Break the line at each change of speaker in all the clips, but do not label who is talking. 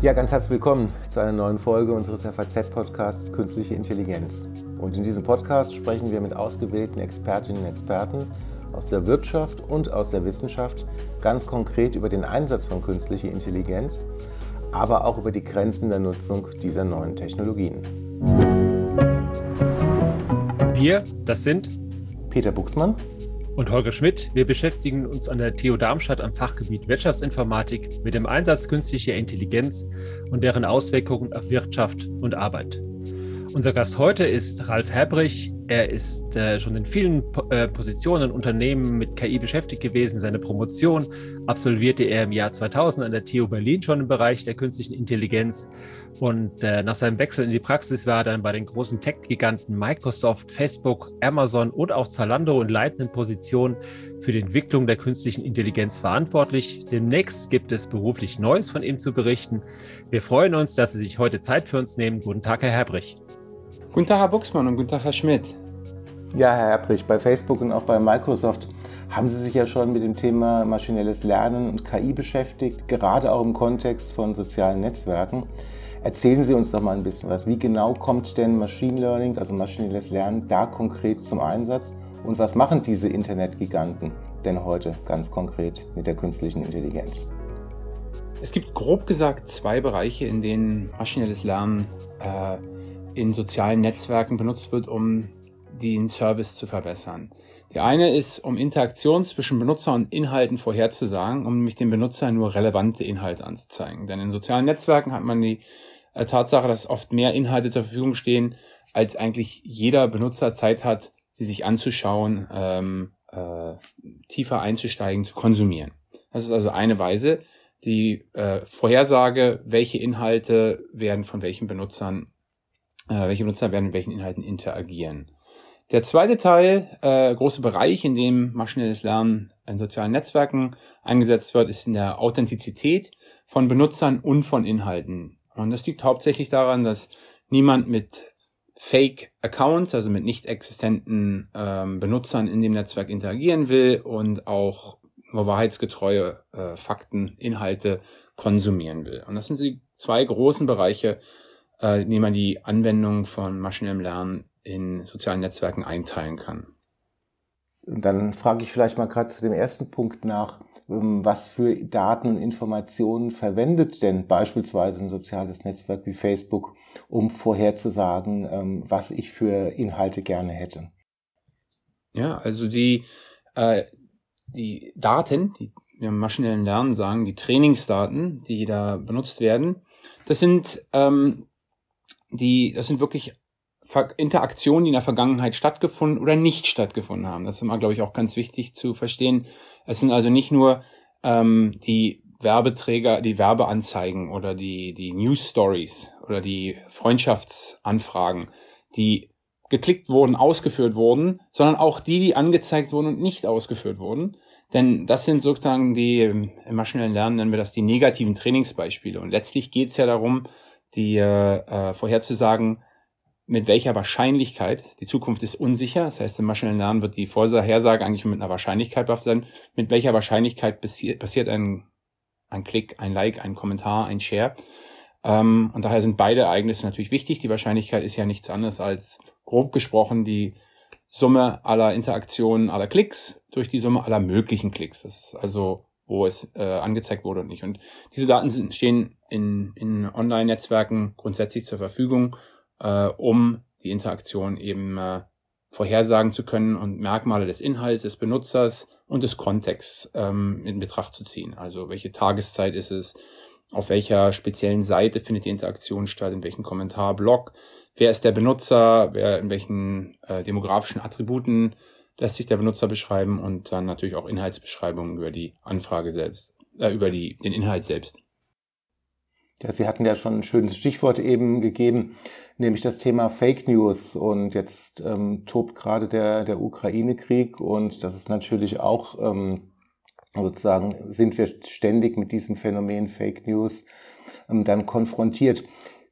Ja, ganz herzlich willkommen zu einer neuen Folge unseres FAZ-Podcasts Künstliche Intelligenz. Und in diesem Podcast sprechen wir mit ausgewählten Expertinnen und Experten aus der Wirtschaft und aus der Wissenschaft ganz konkret über den Einsatz von künstlicher Intelligenz, aber auch über die Grenzen der Nutzung dieser neuen Technologien.
Wir, das sind
Peter Buchsmann
und Holger Schmidt. Wir beschäftigen uns an der TU Darmstadt am Fachgebiet Wirtschaftsinformatik mit dem Einsatz künstlicher Intelligenz und deren Auswirkungen auf Wirtschaft und Arbeit. Unser Gast heute ist Ralf Herbrich. Er ist äh, schon in vielen äh, Positionen Unternehmen mit KI beschäftigt gewesen. Seine Promotion absolvierte er im Jahr 2000 an der TU Berlin schon im Bereich der künstlichen Intelligenz. Und äh, nach seinem Wechsel in die Praxis war er dann bei den großen Tech-Giganten Microsoft, Facebook, Amazon und auch Zalando in leitenden Positionen für die Entwicklung der künstlichen Intelligenz verantwortlich. Demnächst gibt es beruflich Neues von ihm zu berichten. Wir freuen uns, dass Sie sich heute Zeit für uns nehmen. Guten Tag, Herr Herbrich.
Guten Tag, Herr Buchsmann und guten Tag, Herr Schmidt.
Ja, Herr Herbrich, bei Facebook und auch bei Microsoft haben Sie sich ja schon mit dem Thema maschinelles Lernen und KI beschäftigt, gerade auch im Kontext von sozialen Netzwerken. Erzählen Sie uns doch mal ein bisschen was. Wie genau kommt denn Machine Learning, also maschinelles Lernen, da konkret zum Einsatz? Und was machen diese Internetgiganten denn heute ganz konkret mit der künstlichen Intelligenz?
Es gibt grob gesagt zwei Bereiche, in denen maschinelles Lernen äh, in sozialen Netzwerken benutzt wird, um den Service zu verbessern. Die eine ist, um Interaktion zwischen Benutzer und Inhalten vorherzusagen, um nämlich dem Benutzer nur relevante Inhalte anzuzeigen. Denn in sozialen Netzwerken hat man die äh, Tatsache, dass oft mehr Inhalte zur Verfügung stehen, als eigentlich jeder Benutzer Zeit hat, sie sich anzuschauen, ähm, äh, tiefer einzusteigen, zu konsumieren. Das ist also eine Weise, die äh, Vorhersage, welche Inhalte werden von welchen Benutzern äh, welche Nutzer werden mit welchen Inhalten interagieren. Der zweite Teil, äh, große Bereich, in dem maschinelles Lernen in sozialen Netzwerken eingesetzt wird, ist in der Authentizität von Benutzern und von Inhalten. Und das liegt hauptsächlich daran, dass niemand mit Fake-Accounts, also mit nicht existenten ähm, Benutzern in dem Netzwerk interagieren will und auch nur wahrheitsgetreue äh, Fakten, Inhalte konsumieren will. Und das sind die zwei großen Bereiche, äh, indem man die Anwendung von maschinellem Lernen in sozialen Netzwerken einteilen kann.
Und dann frage ich vielleicht mal gerade zu dem ersten Punkt nach, ähm, was für Daten und Informationen verwendet denn beispielsweise ein soziales Netzwerk wie Facebook, um vorherzusagen, ähm, was ich für Inhalte gerne hätte?
Ja, also die, äh, die Daten, die wir im maschinellen Lernen sagen, die Trainingsdaten, die da benutzt werden, das sind ähm, die, das sind wirklich Interaktionen, die in der Vergangenheit stattgefunden oder nicht stattgefunden haben. Das ist immer, glaube ich, auch ganz wichtig zu verstehen. Es sind also nicht nur ähm, die Werbeträger, die Werbeanzeigen oder die, die News Stories oder die Freundschaftsanfragen, die geklickt wurden, ausgeführt wurden, sondern auch die, die angezeigt wurden und nicht ausgeführt wurden. Denn das sind sozusagen die, im maschinellen Lernen nennen wir das die negativen Trainingsbeispiele. Und letztlich geht es ja darum, die äh, vorherzusagen, mit welcher Wahrscheinlichkeit, die Zukunft ist unsicher, das heißt im maschinellen Lernen wird die Vorhersage eigentlich mit einer Wahrscheinlichkeit behaftet sein, mit welcher Wahrscheinlichkeit passiert, ein, ein Klick, ein Like, ein Kommentar, ein Share. Ähm, und daher sind beide Ereignisse natürlich wichtig. Die Wahrscheinlichkeit ist ja nichts anderes als grob gesprochen die Summe aller Interaktionen, aller Klicks durch die Summe aller möglichen Klicks. Das ist also wo es äh, angezeigt wurde und nicht. Und diese Daten sind, stehen in, in Online-Netzwerken grundsätzlich zur Verfügung, äh, um die Interaktion eben äh, vorhersagen zu können und Merkmale des Inhalts, des Benutzers und des Kontexts ähm, in Betracht zu ziehen. Also welche Tageszeit ist es, auf welcher speziellen Seite findet die Interaktion statt, in welchem Kommentarblock, wer ist der Benutzer, wer in welchen äh, demografischen Attributen lässt sich der Benutzer beschreiben und dann natürlich auch Inhaltsbeschreibungen über die Anfrage selbst, äh, über die, den Inhalt selbst.
Ja, Sie hatten ja schon ein schönes Stichwort eben gegeben, nämlich das Thema Fake News. Und jetzt ähm, tobt gerade der, der Ukraine-Krieg und das ist natürlich auch ähm, sozusagen, sind wir ständig mit diesem Phänomen Fake News ähm, dann konfrontiert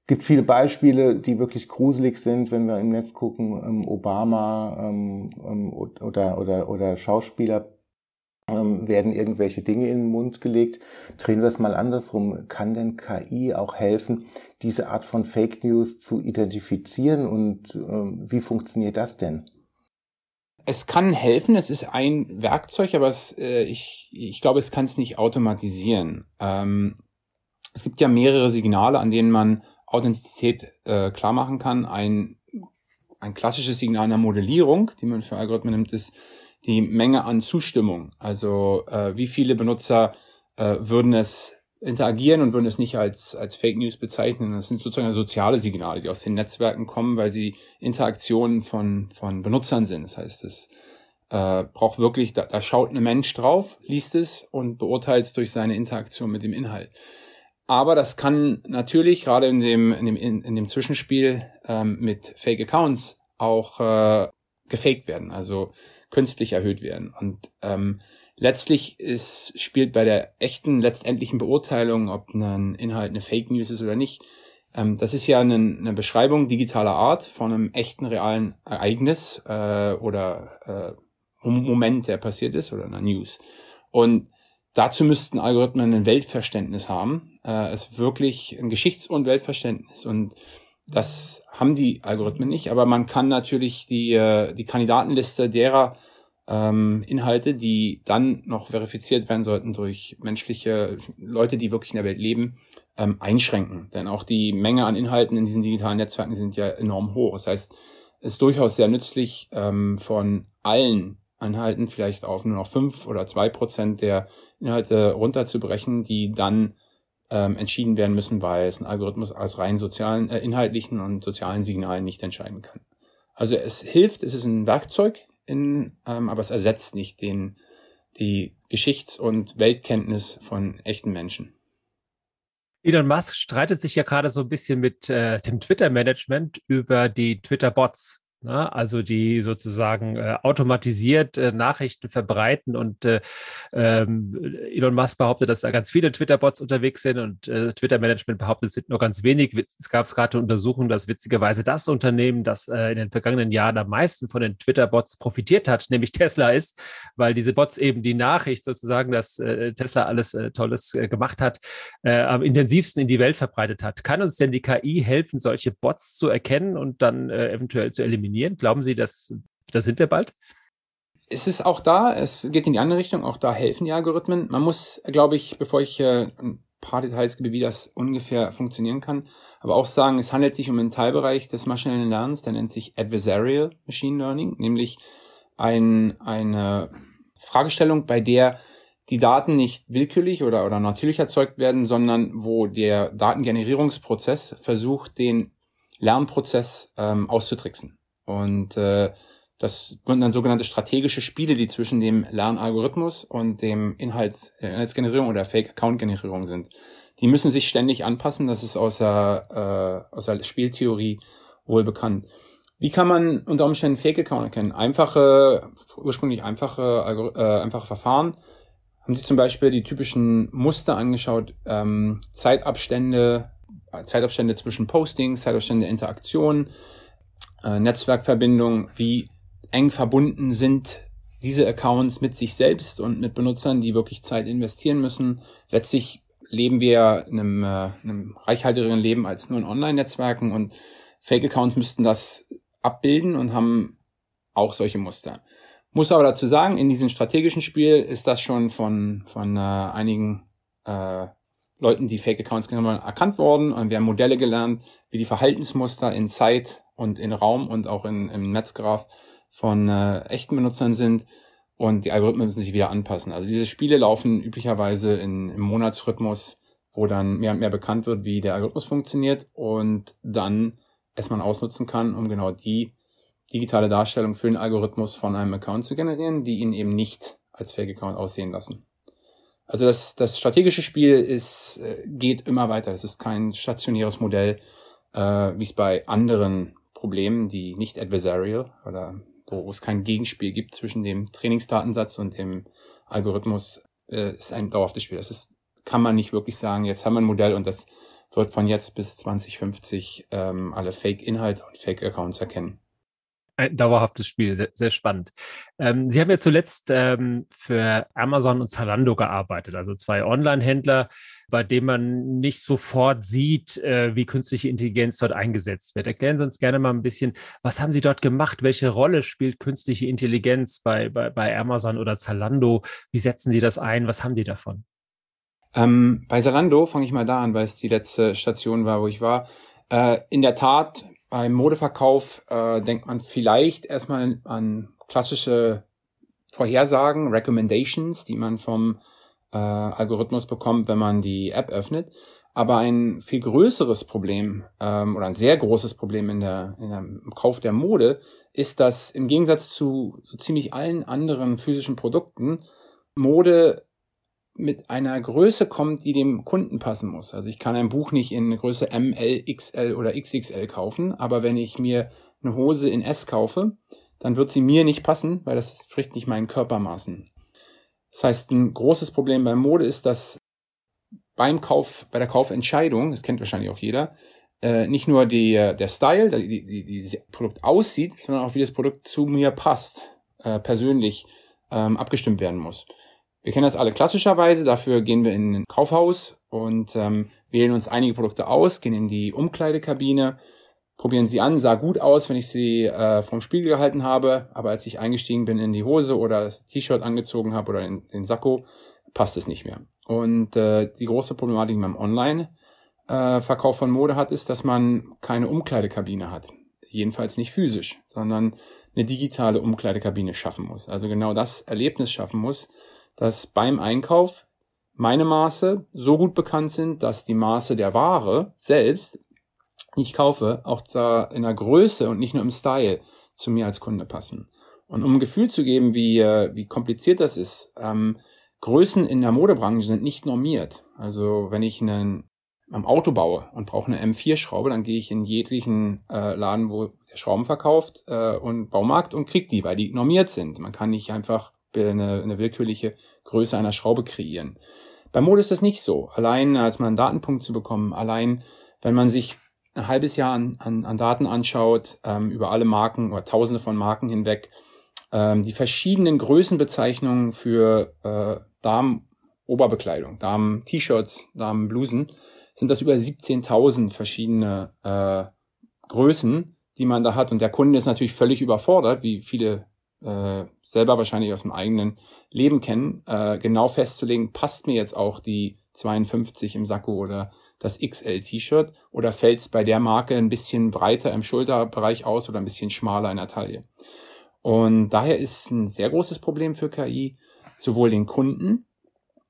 gibt viele Beispiele, die wirklich gruselig sind, wenn wir im Netz gucken, ähm, Obama ähm, ähm, oder, oder, oder Schauspieler ähm, werden irgendwelche Dinge in den Mund gelegt. Drehen wir es mal andersrum. Kann denn KI auch helfen, diese Art von Fake News zu identifizieren und äh, wie funktioniert das denn?
Es kann helfen, es ist ein Werkzeug, aber es, äh, ich, ich glaube, es kann es nicht automatisieren. Ähm, es gibt ja mehrere Signale, an denen man Authentizität äh, klar machen kann. Ein, ein klassisches Signal einer Modellierung, die man für Algorithmen nimmt, ist die Menge an Zustimmung. Also äh, wie viele Benutzer äh, würden es interagieren und würden es nicht als, als Fake News bezeichnen. Das sind sozusagen soziale Signale, die aus den Netzwerken kommen, weil sie Interaktionen von, von Benutzern sind. Das heißt, es äh, braucht wirklich, da, da schaut ein Mensch drauf, liest es und beurteilt es durch seine Interaktion mit dem Inhalt. Aber das kann natürlich gerade in dem, in dem, in, dem Zwischenspiel ähm, mit Fake Accounts auch äh, gefaked werden. Also künstlich erhöht werden. Und ähm, letztlich ist, spielt bei der echten, letztendlichen Beurteilung, ob ein Inhalt eine Fake News ist oder nicht, ähm, das ist ja eine, eine Beschreibung digitaler Art von einem echten, realen Ereignis äh, oder äh, Moment, der passiert ist, oder einer News. Und dazu müssten Algorithmen ein Weltverständnis haben, äh, es wirklich ein Geschichts- und Weltverständnis. Und das haben die Algorithmen nicht, aber man kann natürlich die, äh, die Kandidatenliste derer ähm, Inhalte, die dann noch verifiziert werden sollten durch menschliche Leute, die wirklich in der Welt leben, ähm, einschränken. Denn auch die Menge an Inhalten in diesen digitalen Netzwerken sind ja enorm hoch. Das heißt, es ist durchaus sehr nützlich, ähm, von allen Inhalten vielleicht auf nur noch fünf oder zwei Prozent der Inhalte runterzubrechen, die dann ähm, entschieden werden müssen, weil es ein Algorithmus aus rein sozialen, äh, inhaltlichen und sozialen Signalen nicht entscheiden kann. Also es hilft, es ist ein Werkzeug, in, ähm, aber es ersetzt nicht den, die Geschichts- und Weltkenntnis von echten Menschen.
Elon Musk streitet sich ja gerade so ein bisschen mit äh, dem Twitter-Management über die Twitter-Bots. Ne? also die sozusagen äh, automatisiert äh, Nachrichten verbreiten und äh, ähm, Elon Musk behauptet, dass da ganz viele Twitter-Bots unterwegs sind und äh, Twitter-Management behauptet, es sind nur ganz wenig. Es gab gerade Untersuchungen, dass witzigerweise das Unternehmen, das äh, in den vergangenen Jahren am meisten von den Twitter-Bots profitiert hat, nämlich Tesla ist, weil diese Bots eben die Nachricht sozusagen, dass äh, Tesla alles Tolles gemacht hat, am intensivsten in die Welt verbreitet hat. Kann uns denn die KI helfen, solche Bots zu erkennen und dann eventuell zu eliminieren? Eliminieren? Glauben Sie, dass da sind wir bald?
Es ist auch da, es geht in die andere Richtung, auch da helfen die Algorithmen. Man muss, glaube ich, bevor ich äh, ein paar Details gebe, wie das ungefähr funktionieren kann, aber auch sagen, es handelt sich um einen Teilbereich des maschinellen Lernens, der nennt sich Adversarial Machine Learning, nämlich ein, eine Fragestellung, bei der die Daten nicht willkürlich oder, oder natürlich erzeugt werden, sondern wo der Datengenerierungsprozess versucht, den Lernprozess ähm, auszutricksen. Und äh, das sind dann sogenannte strategische Spiele, die zwischen dem Lernalgorithmus und dem Inhalts, äh, Inhaltsgenerierung oder Fake-Account-Generierung sind. Die müssen sich ständig anpassen, das ist aus der, äh, aus der Spieltheorie wohl bekannt. Wie kann man unter Umständen Fake-Account erkennen? Einfache, ursprünglich einfache, äh, einfache Verfahren. Haben Sie zum Beispiel die typischen Muster angeschaut, ähm, Zeitabstände, Zeitabstände zwischen Postings, Zeitabstände Interaktionen, äh, Netzwerkverbindungen, wie eng verbunden sind diese Accounts mit sich selbst und mit Benutzern, die wirklich Zeit investieren müssen. Letztlich leben wir in einem, äh, einem reichhaltigeren Leben als nur in Online-Netzwerken und Fake-Accounts müssten das abbilden und haben auch solche Muster. Muss aber dazu sagen, in diesem strategischen Spiel ist das schon von, von äh, einigen äh, Leuten, die Fake-Accounts genommen haben, erkannt worden und wir haben Modelle gelernt, wie die Verhaltensmuster in Zeit und in Raum und auch in, im Netzgraph von äh, echten Benutzern sind und die Algorithmen müssen sich wieder anpassen. Also diese Spiele laufen üblicherweise in, im Monatsrhythmus, wo dann mehr und mehr bekannt wird, wie der Algorithmus funktioniert und dann es man ausnutzen kann, um genau die digitale Darstellung für den Algorithmus von einem Account zu generieren, die ihn eben nicht als Fake-Account aussehen lassen. Also das, das strategische Spiel ist, äh, geht immer weiter. Es ist kein stationäres Modell, äh, wie es bei anderen Problemen, die nicht adversarial oder wo es kein Gegenspiel gibt zwischen dem Trainingsdatensatz und dem Algorithmus, äh, ist ein dauerhaftes Spiel. Das ist, kann man nicht wirklich sagen, jetzt haben wir ein Modell und das wird von jetzt bis 2050 ähm, alle Fake-Inhalte und Fake-Accounts erkennen.
Ein dauerhaftes Spiel, sehr, sehr spannend. Ähm, Sie haben ja zuletzt ähm, für Amazon und Zalando gearbeitet, also zwei Online-Händler, bei denen man nicht sofort sieht, äh, wie künstliche Intelligenz dort eingesetzt wird. Erklären Sie uns gerne mal ein bisschen, was haben Sie dort gemacht? Welche Rolle spielt künstliche Intelligenz bei, bei, bei Amazon oder Zalando? Wie setzen Sie das ein? Was haben die davon?
Ähm, bei Zalando fange ich mal da an, weil es die letzte Station war, wo ich war. Äh, in der Tat, beim Modeverkauf äh, denkt man vielleicht erstmal an klassische Vorhersagen, Recommendations, die man vom äh, Algorithmus bekommt, wenn man die App öffnet. Aber ein viel größeres Problem ähm, oder ein sehr großes Problem in der, in der, im Kauf der Mode ist, dass im Gegensatz zu so ziemlich allen anderen physischen Produkten Mode mit einer Größe kommt, die dem Kunden passen muss. Also ich kann ein Buch nicht in Größe M, L, XL oder XXL kaufen, aber wenn ich mir eine Hose in S kaufe, dann wird sie mir nicht passen, weil das spricht nicht meinen Körpermaßen. Das heißt, ein großes Problem bei Mode ist, dass beim Kauf, bei der Kaufentscheidung, das kennt wahrscheinlich auch jeder, äh, nicht nur die, der Style, die, die, die, das Produkt aussieht, sondern auch wie das Produkt zu mir passt, äh, persönlich ähm, abgestimmt werden muss. Wir kennen das alle klassischerweise, dafür gehen wir in ein Kaufhaus und ähm, wählen uns einige Produkte aus, gehen in die Umkleidekabine, probieren sie an, sah gut aus, wenn ich sie äh, vom Spiegel gehalten habe, aber als ich eingestiegen bin in die Hose oder das T-Shirt angezogen habe oder in den Sakko, passt es nicht mehr. Und äh, die große Problematik beim Online-Verkauf äh, von Mode hat, ist, dass man keine Umkleidekabine hat. Jedenfalls nicht physisch, sondern eine digitale Umkleidekabine schaffen muss. Also genau das Erlebnis schaffen muss, dass beim Einkauf meine Maße so gut bekannt sind, dass die Maße der Ware selbst, die ich kaufe, auch da in der Größe und nicht nur im Style zu mir als Kunde passen. Und um ein Gefühl zu geben, wie, äh, wie kompliziert das ist, ähm, Größen in der Modebranche sind nicht normiert. Also wenn ich einen am Auto baue und brauche eine M4-Schraube, dann gehe ich in jeglichen äh, Laden, wo der Schrauben verkauft äh, und Baumarkt und krieg die, weil die normiert sind. Man kann nicht einfach eine, eine willkürliche Größe einer Schraube kreieren. Bei Mode ist das nicht so. Allein als mal einen Datenpunkt zu bekommen, allein wenn man sich ein halbes Jahr an, an, an Daten anschaut, ähm, über alle Marken oder tausende von Marken hinweg, ähm, die verschiedenen Größenbezeichnungen für äh, Damen-Oberbekleidung, Damen-T-Shirts, Damen-Blusen, sind das über 17.000 verschiedene äh, Größen, die man da hat. Und der Kunde ist natürlich völlig überfordert, wie viele äh, selber wahrscheinlich aus dem eigenen Leben kennen, äh, genau festzulegen, passt mir jetzt auch die 52 im Sakko oder das XL-T-Shirt oder fällt es bei der Marke ein bisschen breiter im Schulterbereich aus oder ein bisschen schmaler in der Taille. Und daher ist ein sehr großes Problem für KI, sowohl den Kunden,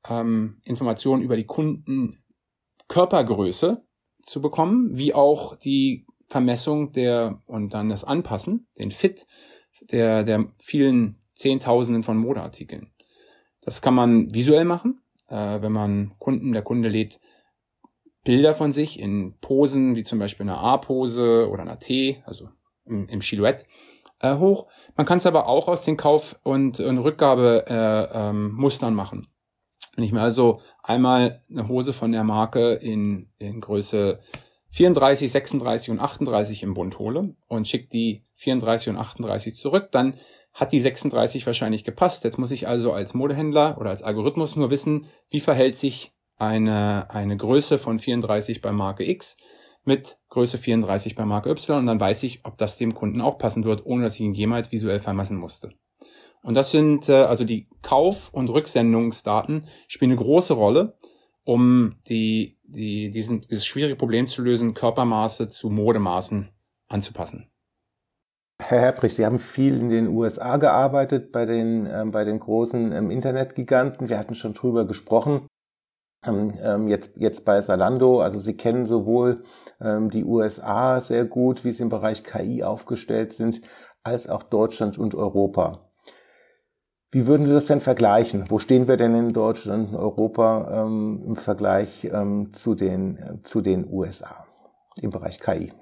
ähm, Informationen über die Kunden Körpergröße zu bekommen, wie auch die Vermessung der und dann das Anpassen, den Fit der, der vielen Zehntausenden von Modeartikeln. Das kann man visuell machen, äh, wenn man Kunden, der Kunde lädt Bilder von sich in Posen, wie zum Beispiel eine A-Pose oder einer T, also im, im Silhouette, äh, hoch. Man kann es aber auch aus den Kauf- und, und Rückgabemustern äh, ähm, machen. Wenn ich mir also einmal eine Hose von der Marke in, in Größe 34, 36 und 38 im Bund hole und schicke die 34 und 38 zurück, dann hat die 36 wahrscheinlich gepasst. Jetzt muss ich also als Modehändler oder als Algorithmus nur wissen, wie verhält sich eine, eine Größe von 34 bei Marke X mit Größe 34 bei Marke Y und dann weiß ich, ob das dem Kunden auch passen wird, ohne dass ich ihn jemals visuell vermessen musste. Und das sind äh, also die Kauf- und Rücksendungsdaten spielen eine große Rolle, um die die, diesen, dieses schwierige Problem zu lösen, Körpermaße zu Modemaßen anzupassen.
Herr Herbrich, Sie haben viel in den USA gearbeitet, bei den, ähm, bei den großen ähm, Internetgiganten. Wir hatten schon drüber gesprochen. Ähm, ähm jetzt, jetzt bei Salando, also Sie kennen sowohl ähm, die USA sehr gut, wie sie im Bereich KI aufgestellt sind, als auch Deutschland und Europa. Wie würden Sie das denn vergleichen? Wo stehen wir denn in Deutschland und Europa ähm, im Vergleich ähm, zu, den, äh, zu den USA im Bereich KI?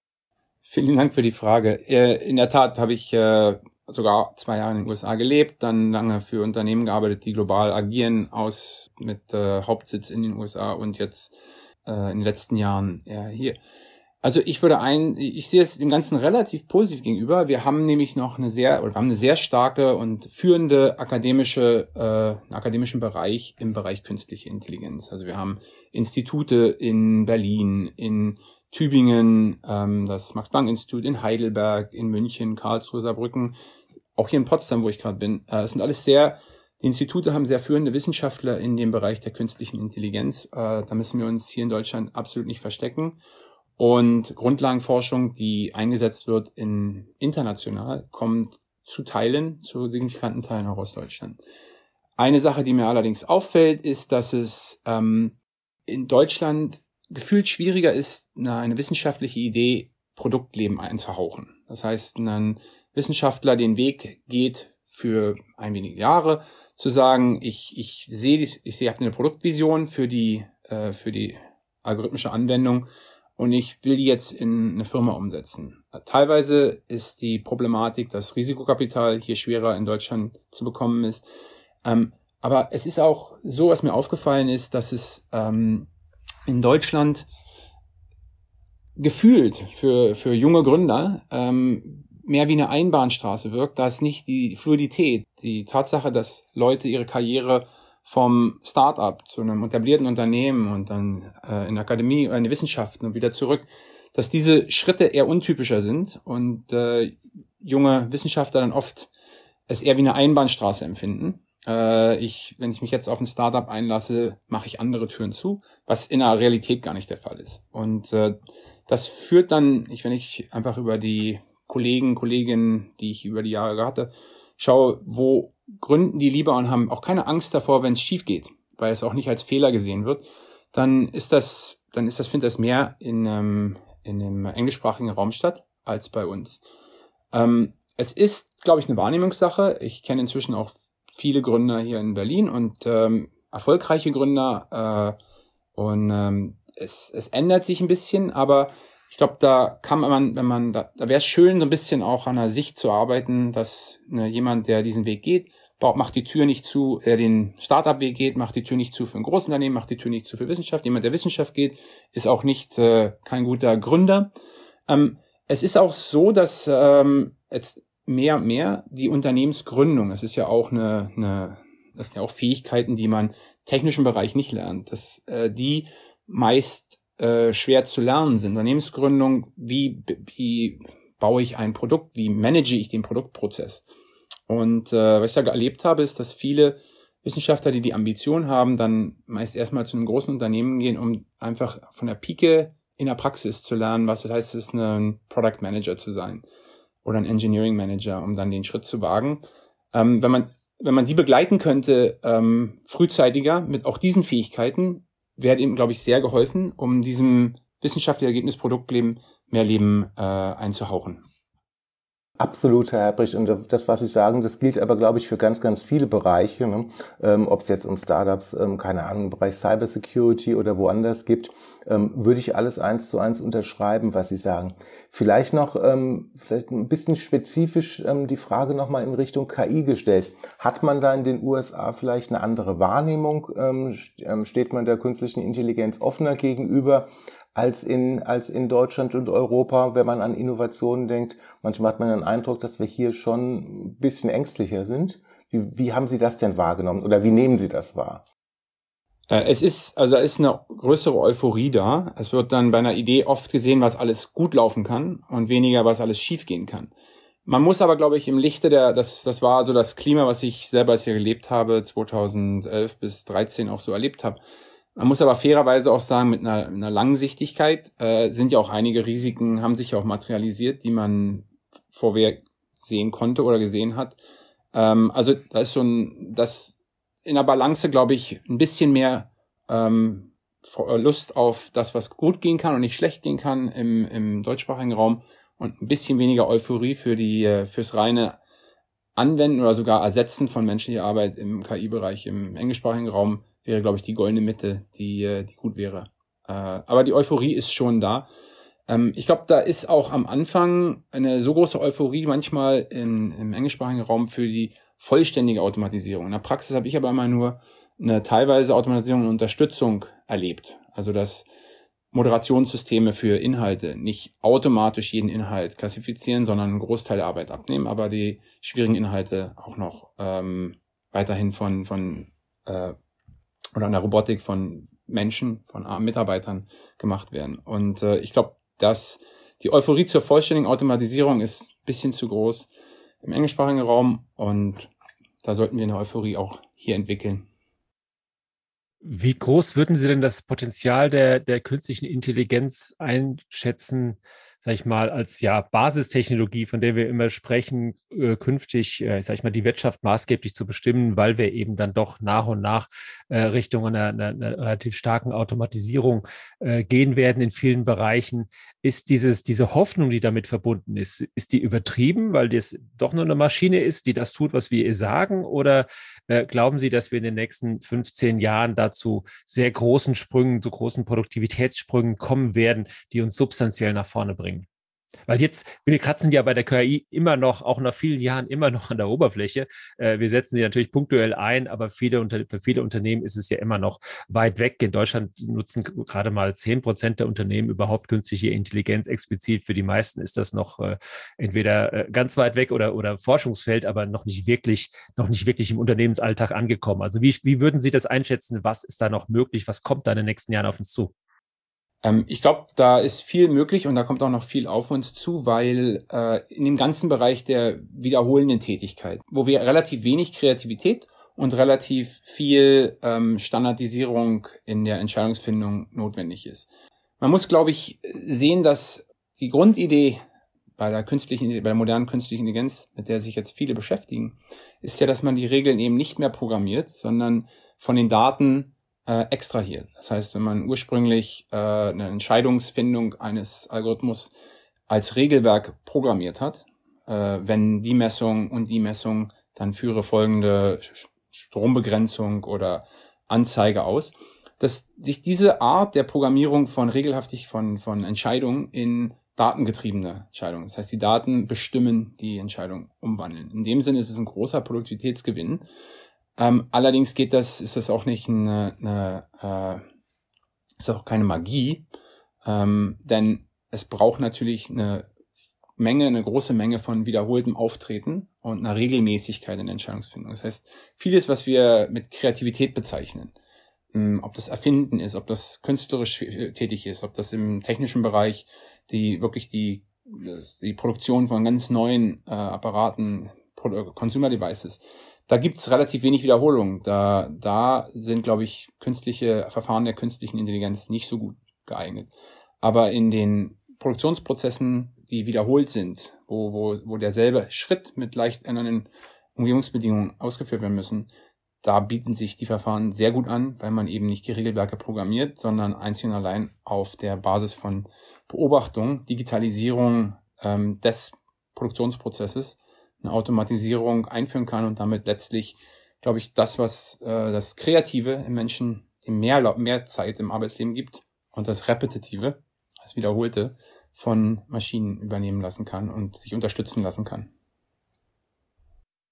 Vielen Dank für die Frage. Äh, in der Tat habe ich äh, sogar zwei Jahre in den USA gelebt, dann lange für Unternehmen gearbeitet, die global agieren, aus mit äh, Hauptsitz in den USA und jetzt in den letzten Jahren hier. Also ich würde ein, ich sehe es dem Ganzen relativ positiv gegenüber. Wir haben nämlich noch eine sehr, oder haben eine sehr starke und führende akademische, äh, akademischen Bereich im Bereich künstliche Intelligenz. Also wir haben Institute in Berlin, in Tübingen, ähm, das Max-Planck-Institut in Heidelberg, in München, Karlsruhe, Saarbrücken, auch hier in Potsdam, wo ich gerade bin. Äh, es sind alles sehr, die Institute haben sehr führende Wissenschaftler in dem Bereich der künstlichen Intelligenz. Äh, da müssen wir uns hier in Deutschland absolut nicht verstecken. Und Grundlagenforschung, die eingesetzt wird in international, kommt zu Teilen, zu signifikanten Teilen auch aus Deutschland. Eine Sache, die mir allerdings auffällt, ist, dass es ähm, in Deutschland gefühlt schwieriger ist, eine wissenschaftliche Idee Produktleben einzuhauchen. Das heißt, ein Wissenschaftler den Weg geht für ein wenige Jahre zu sagen, ich, ich sehe, ich sehe, ich habe eine Produktvision für die, äh, für die algorithmische Anwendung und ich will die jetzt in eine Firma umsetzen. Teilweise ist die Problematik, dass Risikokapital hier schwerer in Deutschland zu bekommen ist. Ähm, aber es ist auch so, was mir aufgefallen ist, dass es ähm, in Deutschland gefühlt für, für junge Gründer ähm, mehr wie eine Einbahnstraße wirkt, da ist nicht die Fluidität, die Tatsache, dass Leute ihre Karriere vom Start-up zu einem etablierten Unternehmen und dann äh, in der Akademie oder in die Wissenschaften und wieder zurück, dass diese Schritte eher untypischer sind und äh, junge Wissenschaftler dann oft es eher wie eine Einbahnstraße empfinden. Äh, ich, wenn ich mich jetzt auf ein Startup einlasse, mache ich andere Türen zu, was in der Realität gar nicht der Fall ist. Und äh, das führt dann, ich, wenn ich einfach über die Kollegen, Kolleginnen, die ich über die Jahre hatte, schaue, wo gründen die lieber und haben auch keine Angst davor, wenn es schief geht, weil es auch nicht als Fehler gesehen wird, dann ist das, dann ist das, findet das mehr in, ähm, in dem englischsprachigen Raum statt als bei uns. Ähm, es ist, glaube ich, eine Wahrnehmungssache. Ich kenne inzwischen auch viele Gründer hier in Berlin und ähm, erfolgreiche Gründer äh, und ähm, es, es ändert sich ein bisschen, aber ich glaube, da kann man, wenn man, da, da wäre es schön, so ein bisschen auch an der Sicht zu arbeiten, dass ne, jemand, der diesen Weg geht, macht die Tür nicht zu, der den Startup-Weg geht, macht die Tür nicht zu für ein Großunternehmen, macht die Tür nicht zu für Wissenschaft. Jemand, der Wissenschaft geht, ist auch nicht äh, kein guter Gründer. Ähm, es ist auch so, dass ähm, jetzt mehr und mehr die Unternehmensgründung, es ist ja auch eine, eine, das sind ja auch Fähigkeiten, die man technischen Bereich nicht lernt, dass äh, die meist äh, schwer zu lernen sind. Unternehmensgründung, wie, wie baue ich ein Produkt, wie manage ich den Produktprozess. Und äh, was ich da erlebt habe, ist, dass viele Wissenschaftler, die die Ambition haben, dann meist erstmal zu einem großen Unternehmen gehen, um einfach von der Pike in der Praxis zu lernen, was das heißt, es ein Product Manager zu sein oder ein Engineering Manager, um dann den Schritt zu wagen. Ähm, wenn man wenn man die begleiten könnte, ähm, frühzeitiger mit auch diesen Fähigkeiten, wäre ihm, glaube ich, sehr geholfen, um diesem wissenschaftlichen Ergebnis Produktleben mehr Leben äh, einzuhauchen.
Absolut, Herr Herbrich. Und das, was Sie sagen, das gilt aber, glaube ich, für ganz, ganz viele Bereiche. Ne? Ähm, Ob es jetzt um Startups, ähm, keine Ahnung, im Bereich Cybersecurity oder woanders gibt, ähm, würde ich alles eins zu eins unterschreiben, was Sie sagen. Vielleicht noch, ähm, vielleicht ein bisschen spezifisch ähm, die Frage nochmal in Richtung KI gestellt. Hat man da in den USA vielleicht eine andere Wahrnehmung? Ähm, ähm, steht man der künstlichen Intelligenz offener gegenüber? Als in, als in Deutschland und Europa, wenn man an Innovationen denkt. Manchmal hat man den Eindruck, dass wir hier schon ein bisschen ängstlicher sind. Wie, wie haben Sie das denn wahrgenommen oder wie nehmen Sie das wahr?
Äh, es ist, also da ist eine größere Euphorie da. Es wird dann bei einer Idee oft gesehen, was alles gut laufen kann und weniger, was alles schiefgehen kann. Man muss aber, glaube ich, im Lichte der, das, das war so das Klima, was ich selber hier gelebt habe, 2011 bis 2013 auch so erlebt habe. Man muss aber fairerweise auch sagen, mit einer, einer Langsichtigkeit äh, sind ja auch einige Risiken, haben sich ja auch materialisiert, die man vorher sehen konnte oder gesehen hat. Ähm, also da ist schon das in der Balance, glaube ich, ein bisschen mehr ähm, Lust auf das, was gut gehen kann und nicht schlecht gehen kann im, im deutschsprachigen Raum und ein bisschen weniger Euphorie für die äh, fürs reine Anwenden oder sogar Ersetzen von menschlicher Arbeit im KI-Bereich im englischsprachigen Raum wäre, glaube ich, die goldene Mitte, die, äh, die gut wäre. Äh, aber die Euphorie ist schon da. Ähm, ich glaube, da ist auch am Anfang eine so große Euphorie manchmal in, im englischsprachigen Raum für die vollständige Automatisierung. In der Praxis habe ich aber immer nur eine teilweise Automatisierung und Unterstützung erlebt. Also dass Moderationssysteme für Inhalte nicht automatisch jeden Inhalt klassifizieren, sondern einen Großteil der Arbeit abnehmen, aber die schwierigen Inhalte auch noch ähm, weiterhin von, von äh, oder an der Robotik von Menschen, von Mitarbeitern gemacht werden. Und äh, ich glaube, dass die Euphorie zur vollständigen Automatisierung ist ein bisschen zu groß im englischsprachigen Raum und da sollten wir eine Euphorie auch hier entwickeln.
Wie groß würden Sie denn das Potenzial der, der künstlichen Intelligenz einschätzen, sage ich mal, als ja Basistechnologie, von der wir immer sprechen, äh, künftig, äh, sage ich mal, die Wirtschaft maßgeblich zu bestimmen, weil wir eben dann doch nach und nach äh, Richtung einer, einer, einer relativ starken Automatisierung äh, gehen werden in vielen Bereichen. Ist dieses, diese Hoffnung, die damit verbunden ist, ist die übertrieben, weil das doch nur eine Maschine ist, die das tut, was wir ihr sagen? Oder äh, glauben Sie, dass wir in den nächsten 15 Jahren dazu sehr großen Sprüngen, zu großen Produktivitätssprüngen kommen werden, die uns substanziell nach vorne bringen? Weil jetzt, wir kratzen ja bei der KI immer noch, auch nach vielen Jahren immer noch an der Oberfläche. Äh, wir setzen sie natürlich punktuell ein, aber viele, für viele Unternehmen ist es ja immer noch weit weg. In Deutschland nutzen gerade mal zehn Prozent der Unternehmen überhaupt künstliche Intelligenz explizit. Für die meisten ist das noch äh, entweder äh, ganz weit weg oder, oder Forschungsfeld, aber noch nicht wirklich, noch nicht wirklich im Unternehmensalltag angekommen. Also wie, wie würden Sie das einschätzen? Was ist da noch möglich? Was kommt da in den nächsten Jahren auf uns zu?
Ähm, ich glaube, da ist viel möglich und da kommt auch noch viel auf uns zu, weil äh, in dem ganzen Bereich der wiederholenden Tätigkeit, wo wir relativ wenig Kreativität und relativ viel ähm, Standardisierung in der Entscheidungsfindung notwendig ist. Man muss, glaube ich, sehen, dass die Grundidee bei der künstlichen, bei der modernen künstlichen Intelligenz, mit der sich jetzt viele beschäftigen, ist ja, dass man die Regeln eben nicht mehr programmiert, sondern von den Daten äh, extrahiert. Das heißt, wenn man ursprünglich äh, eine Entscheidungsfindung eines Algorithmus als Regelwerk programmiert hat, äh, wenn die Messung und die Messung, dann führe folgende Strombegrenzung oder Anzeige aus, dass sich diese Art der Programmierung von regelhaftig von, von Entscheidungen in datengetriebene Entscheidungen. Das heißt, die Daten bestimmen die Entscheidung umwandeln. In dem Sinne ist es ein großer Produktivitätsgewinn, ähm, allerdings geht das, ist das auch nicht eine, eine äh, ist auch keine Magie, ähm, denn es braucht natürlich eine Menge, eine große Menge von wiederholtem Auftreten und einer Regelmäßigkeit in Entscheidungsfindung. Das heißt, vieles, was wir mit Kreativität bezeichnen, ähm, ob das Erfinden ist, ob das künstlerisch tätig ist, ob das im technischen Bereich die wirklich die die Produktion von ganz neuen äh, Apparaten, Consumer Devices, da gibt's relativ wenig Wiederholung. Da, da sind, glaube ich, künstliche Verfahren der künstlichen Intelligenz nicht so gut geeignet. Aber in den Produktionsprozessen, die wiederholt sind, wo, wo, wo derselbe Schritt mit leicht ändernden Umgebungsbedingungen ausgeführt werden müssen, da bieten sich die Verfahren sehr gut an, weil man eben nicht die Regelwerke programmiert, sondern einzig und allein auf der Basis von Beobachtung, Digitalisierung ähm, des Produktionsprozesses eine Automatisierung einführen kann und damit letztlich, glaube ich, das, was äh, das Kreative im Menschen mehr, mehr Zeit im Arbeitsleben gibt und das Repetitive, das Wiederholte, von Maschinen übernehmen lassen kann und sich unterstützen lassen kann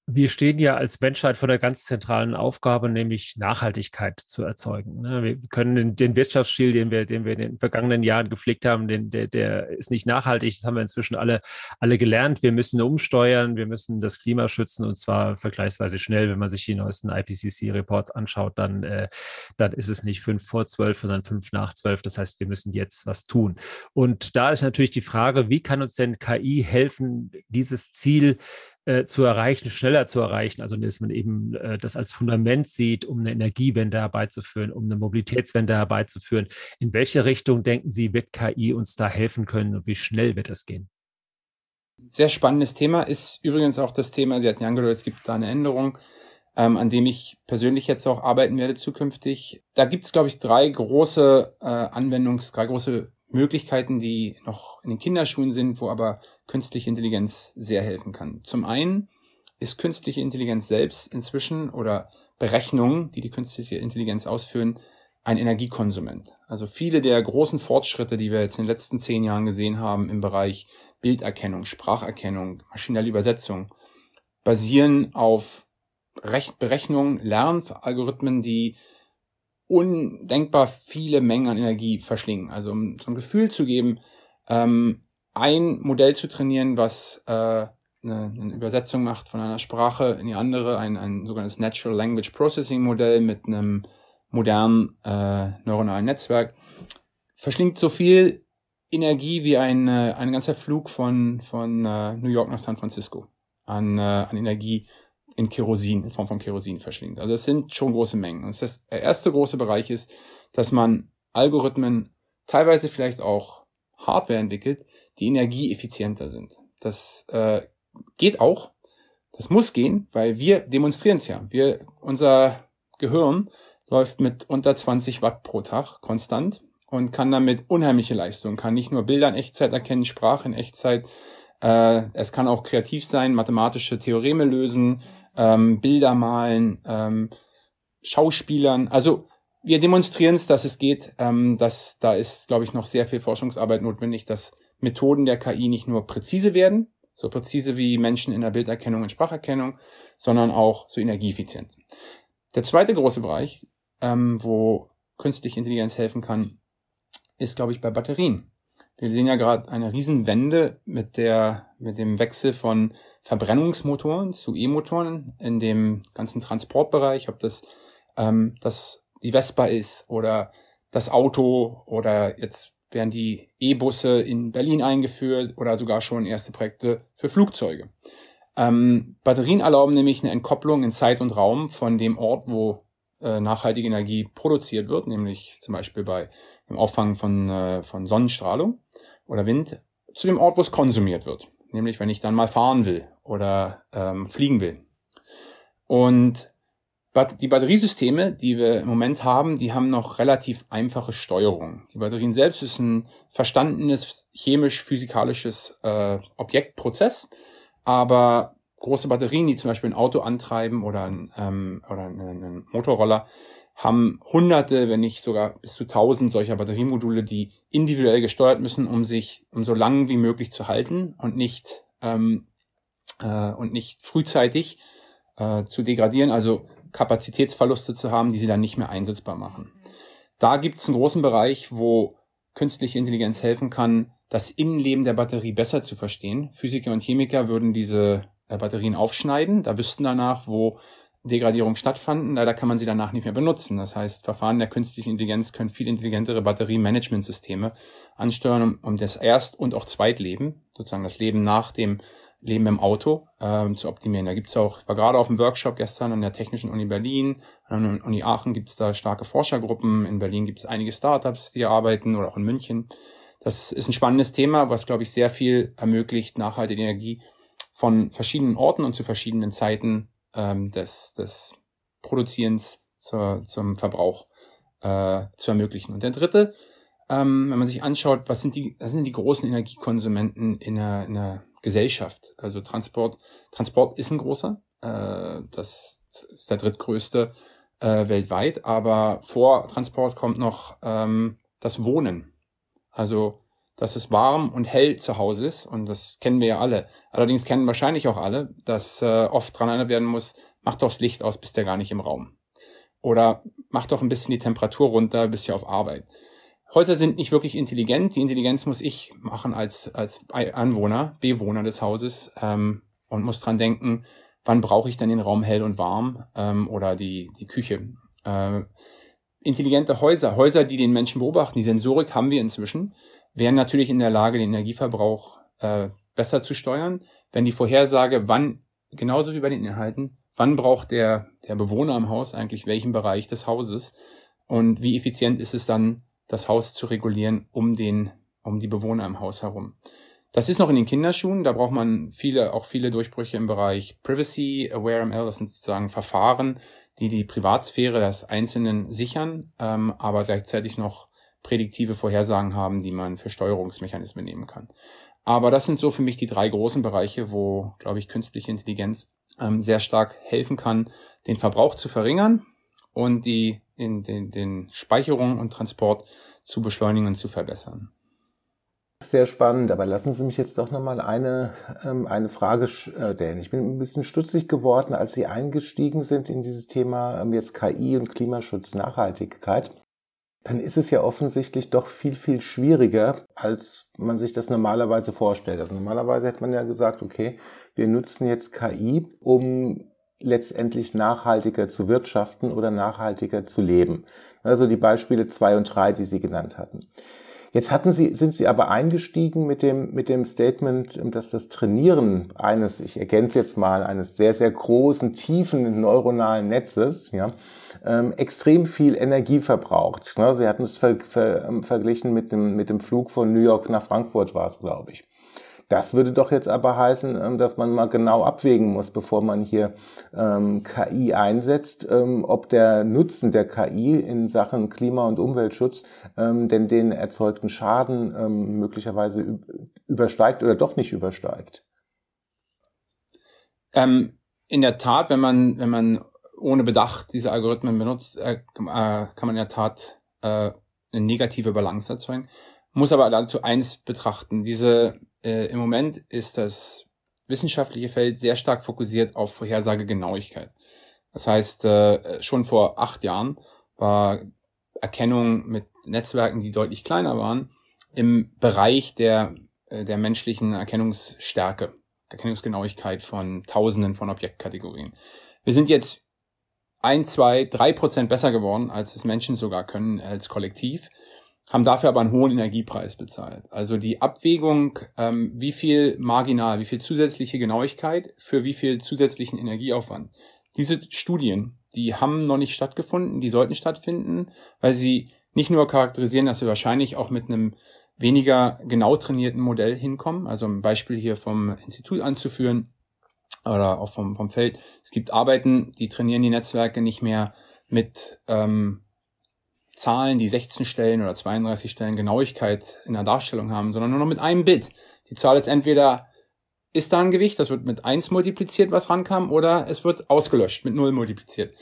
wir stehen ja als Menschheit vor der ganz zentralen Aufgabe, nämlich Nachhaltigkeit zu erzeugen. Ne? Wir können den Wirtschaftsstil, den wir, den wir in den vergangenen Jahren gepflegt haben, den, der, der ist nicht nachhaltig. Das haben wir inzwischen alle, alle gelernt. Wir müssen umsteuern, wir müssen das Klima schützen und zwar vergleichsweise schnell. Wenn man sich die neuesten IPCC-Reports anschaut, dann, äh, dann ist es nicht fünf vor zwölf, sondern fünf nach zwölf. Das heißt, wir müssen jetzt was tun. Und da ist natürlich die Frage, wie kann uns denn KI helfen, dieses Ziel äh, zu erreichen, schneller zu erreichen. Also dass man eben äh, das als Fundament sieht, um eine Energiewende herbeizuführen, um eine Mobilitätswende herbeizuführen. In welche Richtung denken Sie, wird KI uns da helfen können und wie schnell wird das gehen?
Sehr spannendes Thema ist übrigens auch das Thema, Sie hatten ja angedeutet, es gibt da eine Änderung, ähm, an dem ich persönlich jetzt auch arbeiten werde zukünftig. Da gibt es, glaube ich, drei große äh, Anwendungs-, drei große Möglichkeiten, die noch in den Kinderschuhen sind, wo aber künstliche Intelligenz sehr helfen kann. Zum einen ist künstliche Intelligenz selbst inzwischen oder Berechnungen, die die künstliche Intelligenz ausführen, ein Energiekonsument. Also viele der großen Fortschritte, die wir jetzt in den letzten zehn Jahren gesehen haben im Bereich Bilderkennung, Spracherkennung, maschinelle Übersetzung, basieren auf Berechnungen, Lernalgorithmen, die undenkbar viele Mengen an Energie verschlingen. Also um so ein Gefühl zu geben, ähm, ein Modell zu trainieren, was äh, eine, eine Übersetzung macht von einer Sprache in die andere, ein, ein sogenanntes Natural Language Processing Modell mit einem modernen äh, neuronalen Netzwerk, verschlingt so viel Energie wie ein, äh, ein ganzer Flug von, von äh, New York nach San Francisco an, äh, an Energie in Kerosin, in Form von Kerosin verschlingt. Also es sind schon große Mengen. Und das, erste große Bereich ist, dass man Algorithmen, teilweise vielleicht auch Hardware entwickelt, die energieeffizienter sind. Das äh, geht auch. Das muss gehen, weil wir demonstrieren es ja. Wir, unser Gehirn läuft mit unter 20 Watt pro Tag konstant und kann damit unheimliche Leistungen, kann nicht nur Bilder in Echtzeit erkennen, Sprache in Echtzeit, äh, es kann auch kreativ sein, mathematische Theoreme lösen, ähm, Bilder malen, ähm, Schauspielern. Also wir demonstrieren es, dass es geht. Ähm, dass, da ist, glaube ich, noch sehr viel Forschungsarbeit notwendig, dass Methoden der KI nicht nur präzise werden, so präzise wie Menschen in der Bilderkennung und Spracherkennung, sondern auch so energieeffizient. Der zweite große Bereich, ähm, wo künstliche Intelligenz helfen kann, ist, glaube ich, bei Batterien. Wir sehen ja gerade eine Riesenwende mit der, mit dem Wechsel von Verbrennungsmotoren zu E-Motoren in dem ganzen Transportbereich, ob das, ähm, das die Vespa ist oder das Auto oder jetzt werden die E-Busse in Berlin eingeführt oder sogar schon erste Projekte für Flugzeuge. Ähm, Batterien erlauben nämlich eine Entkopplung in Zeit und Raum von dem Ort, wo äh, nachhaltige Energie produziert wird, nämlich zum Beispiel bei dem Auffangen von, äh, von Sonnenstrahlung oder Wind, zu dem Ort, wo es konsumiert wird. Nämlich, wenn ich dann mal fahren will oder ähm, fliegen will. Und die Batteriesysteme, die wir im Moment haben, die haben noch relativ einfache Steuerung. Die Batterien selbst ist ein verstandenes chemisch-physikalisches äh, Objektprozess, aber große Batterien, die zum Beispiel ein Auto antreiben oder, ein, ähm, oder einen Motorroller, haben hunderte, wenn nicht sogar bis zu tausend solcher Batteriemodule, die individuell gesteuert müssen, um sich um so lang wie möglich zu halten und nicht ähm, äh, und nicht frühzeitig äh, zu degradieren, also Kapazitätsverluste zu haben, die sie dann nicht mehr einsetzbar machen. Da gibt es einen großen Bereich, wo künstliche Intelligenz helfen kann, das Innenleben der Batterie besser zu verstehen. Physiker und Chemiker würden diese äh, Batterien aufschneiden, da wüssten danach, wo Degradierung stattfanden. Leider kann man sie danach nicht mehr benutzen. Das heißt, Verfahren der künstlichen Intelligenz können viel intelligentere Batteriemanagementsysteme ansteuern, um, um das Erst- und auch Zweitleben, sozusagen das Leben nach dem Leben im Auto ähm, zu optimieren. Da gibt's auch, ich war gerade auf dem Workshop gestern an der Technischen Uni Berlin, an der Uni Aachen gibt's da starke Forschergruppen, in Berlin gibt's einige Startups, die arbeiten oder auch in München. Das ist ein spannendes Thema, was, glaube ich, sehr viel ermöglicht, nachhaltige Energie von verschiedenen Orten und zu verschiedenen Zeiten ähm, des, des Produzierens zur, zum Verbrauch äh, zu ermöglichen. Und der dritte, ähm, wenn man sich anschaut, was sind die, was sind die großen Energiekonsumenten in einer, in einer Gesellschaft? Also Transport, Transport ist ein großer, äh, das ist der drittgrößte äh, weltweit, aber vor Transport kommt noch ähm, das Wohnen. Also dass es warm und hell zu Hause ist und das kennen wir ja alle. Allerdings kennen wahrscheinlich auch alle, dass äh, oft dran erinnert werden muss, mach doch das Licht aus, bist ja gar nicht im Raum. Oder mach doch ein bisschen die Temperatur runter, bist ja auf Arbeit. Häuser sind nicht wirklich intelligent. Die Intelligenz muss ich machen als, als Anwohner, Bewohner des Hauses ähm, und muss dran denken, wann brauche ich denn den Raum hell und warm ähm, oder die, die Küche. Äh, intelligente Häuser, Häuser, die den Menschen beobachten, die Sensorik haben wir inzwischen wären natürlich in der Lage, den Energieverbrauch äh, besser zu steuern, wenn die Vorhersage, wann, genauso wie bei den Inhalten, wann braucht der, der Bewohner im Haus eigentlich welchen Bereich des Hauses und wie effizient ist es dann, das Haus zu regulieren um den, um die Bewohner im Haus herum. Das ist noch in den Kinderschuhen, da braucht man viele, auch viele Durchbrüche im Bereich Privacy, Aware ML, das sind sozusagen Verfahren, die die Privatsphäre des Einzelnen sichern, ähm, aber gleichzeitig noch prädiktive Vorhersagen haben, die man für Steuerungsmechanismen nehmen kann. Aber das sind so für mich die drei großen Bereiche, wo, glaube ich, künstliche Intelligenz ähm, sehr stark helfen kann, den Verbrauch zu verringern und die in den, den Speicherung und Transport zu beschleunigen und zu verbessern.
Sehr spannend, aber lassen Sie mich jetzt doch nochmal eine, ähm, eine Frage stellen. Ich bin ein bisschen stutzig geworden, als Sie eingestiegen sind in dieses Thema ähm, jetzt KI und Klimaschutz, Nachhaltigkeit. Dann ist es ja offensichtlich doch viel, viel schwieriger, als man sich das normalerweise vorstellt. Also normalerweise hätte man ja gesagt, okay, wir nutzen jetzt KI, um letztendlich nachhaltiger zu wirtschaften oder nachhaltiger zu leben. Also die Beispiele zwei und drei, die Sie genannt hatten. Jetzt hatten Sie, sind Sie aber eingestiegen mit dem, mit dem Statement, dass das Trainieren eines, ich ergänze jetzt mal, eines sehr, sehr großen, tiefen neuronalen Netzes, ja, ähm, extrem viel Energie verbraucht. Sie hatten es ver, ver, ähm, verglichen mit dem, mit dem Flug von New York nach Frankfurt war es, glaube ich. Das würde doch jetzt aber heißen, ähm, dass man mal genau abwägen muss, bevor man hier ähm, KI einsetzt, ähm, ob der Nutzen der KI in Sachen Klima- und Umweltschutz ähm, denn den erzeugten Schaden ähm, möglicherweise übersteigt oder doch nicht übersteigt.
Ähm, in der Tat, wenn man, wenn man ohne Bedacht diese Algorithmen benutzt, äh, äh, kann man in der Tat äh, eine negative Balance erzeugen. Muss aber dazu eins betrachten. Diese äh, im Moment ist das wissenschaftliche Feld sehr stark fokussiert auf Vorhersagegenauigkeit. Das heißt, äh, schon vor acht Jahren war Erkennung mit Netzwerken, die deutlich kleiner waren, im Bereich der, äh, der menschlichen Erkennungsstärke, Erkennungsgenauigkeit von Tausenden von Objektkategorien. Wir sind jetzt ein, zwei, drei Prozent besser geworden, als es Menschen sogar können als Kollektiv haben dafür aber einen hohen Energiepreis bezahlt. Also die Abwägung, ähm, wie viel marginal, wie viel zusätzliche Genauigkeit für wie viel zusätzlichen Energieaufwand. Diese Studien, die haben noch nicht stattgefunden, die sollten stattfinden, weil sie nicht nur charakterisieren, dass wir wahrscheinlich auch mit einem weniger genau trainierten Modell hinkommen, also ein Beispiel hier vom Institut anzuführen oder auch vom, vom Feld. Es gibt Arbeiten, die trainieren die Netzwerke nicht mehr mit ähm, Zahlen, die 16 Stellen oder 32 Stellen Genauigkeit in der Darstellung haben, sondern nur noch mit einem Bit. Die Zahl ist entweder ist da ein Gewicht, das wird mit 1 multipliziert, was rankam, oder es wird ausgelöscht, mit 0 multipliziert.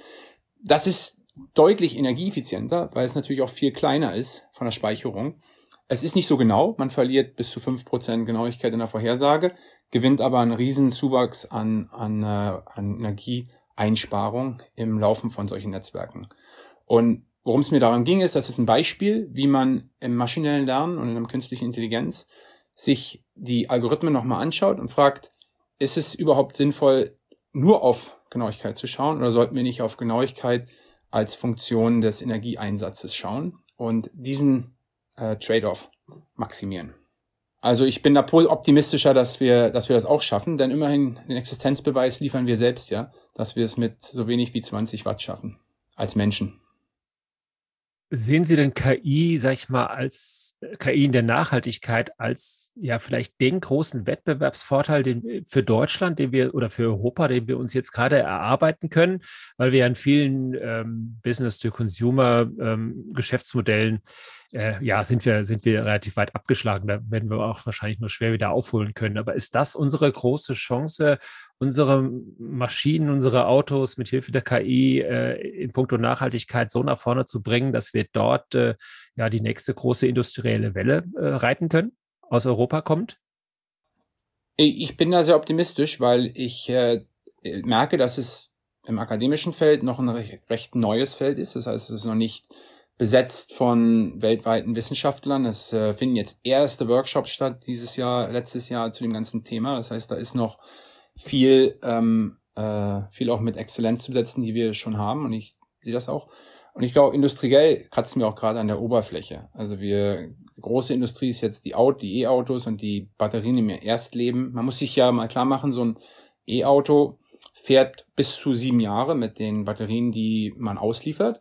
Das ist deutlich energieeffizienter, weil es natürlich auch viel kleiner ist von der Speicherung. Es ist nicht so genau, man verliert bis zu 5% Genauigkeit in der Vorhersage, gewinnt aber einen riesen Zuwachs an, an, äh, an Energieeinsparung im Laufen von solchen Netzwerken. Und Worum es mir daran ging, ist, das ist ein Beispiel, wie man im maschinellen Lernen und in der künstlichen Intelligenz sich die Algorithmen nochmal anschaut und fragt, ist es überhaupt sinnvoll, nur auf Genauigkeit zu schauen oder sollten wir nicht auf Genauigkeit als Funktion des Energieeinsatzes schauen und diesen äh, Trade-off maximieren. Also ich bin da optimistischer, dass wir, dass wir das auch schaffen, denn immerhin den Existenzbeweis liefern wir selbst, ja, dass wir es mit so wenig wie 20 Watt schaffen als Menschen.
Sehen Sie denn KI, sag ich mal, als äh, KI in der Nachhaltigkeit als ja vielleicht den großen Wettbewerbsvorteil den, für Deutschland, den wir oder für Europa, den wir uns jetzt gerade erarbeiten können, weil wir ja in vielen ähm, Business-to-Consumer-Geschäftsmodellen ähm, äh, ja, sind wir, sind wir relativ weit abgeschlagen. Da werden wir auch wahrscheinlich nur schwer wieder aufholen können. Aber ist das unsere große Chance, unsere Maschinen, unsere Autos mit Hilfe der KI äh, in puncto Nachhaltigkeit so nach vorne zu bringen, dass wir dort äh, ja die nächste große industrielle Welle äh, reiten können, aus Europa kommt?
Ich bin da sehr optimistisch, weil ich äh, merke, dass es im akademischen Feld noch ein recht, recht neues Feld ist. Das heißt, es ist noch nicht besetzt von weltweiten Wissenschaftlern. Es äh, finden jetzt erste Workshops statt dieses Jahr, letztes Jahr zu dem ganzen Thema. Das heißt, da ist noch viel, ähm, äh, viel auch mit Exzellenz zu setzen, die wir schon haben. Und ich sehe das auch. Und ich glaube, industriell kratzen wir auch gerade an der Oberfläche. Also wir, große Industrie ist jetzt die Auto, die E-Autos und die Batterien im Erstleben. Man muss sich ja mal klar machen, so ein E-Auto fährt bis zu sieben Jahre mit den Batterien, die man ausliefert.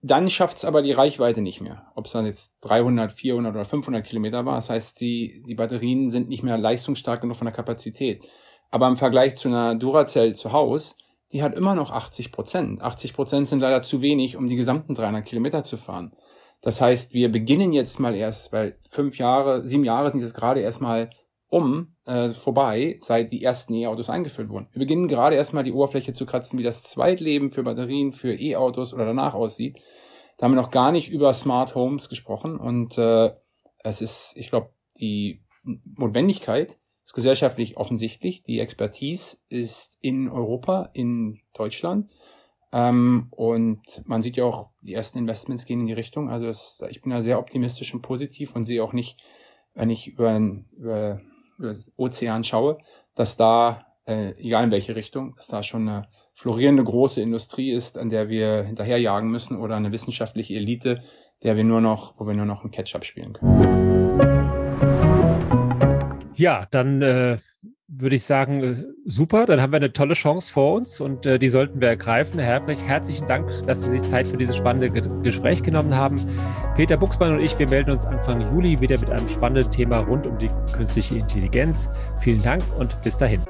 Dann schafft es aber die Reichweite nicht mehr. Ob es dann jetzt 300, 400 oder 500 Kilometer war. Das heißt, die, die Batterien sind nicht mehr leistungsstark genug von der Kapazität. Aber im Vergleich zu einer Duracell zu Hause, die hat immer noch 80 Prozent. 80 Prozent sind leider zu wenig, um die gesamten 300 Kilometer zu fahren. Das heißt, wir beginnen jetzt mal erst, weil fünf Jahre, sieben Jahre sind jetzt gerade erstmal um äh, vorbei, seit die ersten E-Autos eingeführt wurden. Wir beginnen gerade erstmal die Oberfläche zu kratzen, wie das Zweitleben für Batterien, für E-Autos oder danach aussieht. Da haben wir noch gar nicht über Smart Homes gesprochen und äh, es ist, ich glaube, die Notwendigkeit ist gesellschaftlich offensichtlich. Die Expertise ist in Europa, in Deutschland. Ähm, und man sieht ja auch, die ersten Investments gehen in die Richtung. Also das, ich bin da sehr optimistisch und positiv und sehe auch nicht, wenn ich über, über, Ozean schaue, dass da, äh, egal in welche Richtung, dass da schon eine florierende große Industrie ist, an der wir hinterherjagen müssen oder eine wissenschaftliche Elite, der wir nur noch, wo wir nur noch ein Catch-up spielen können.
Ja, dann äh, würde ich sagen, äh, super, dann haben wir eine tolle Chance vor uns und äh, die sollten wir ergreifen. Herr Herbrecht, herzlichen Dank, dass Sie sich Zeit für dieses spannende Ge Gespräch genommen haben. Peter Buchsmann und ich, wir melden uns Anfang Juli wieder mit einem spannenden Thema rund um die künstliche Intelligenz. Vielen Dank und bis dahin.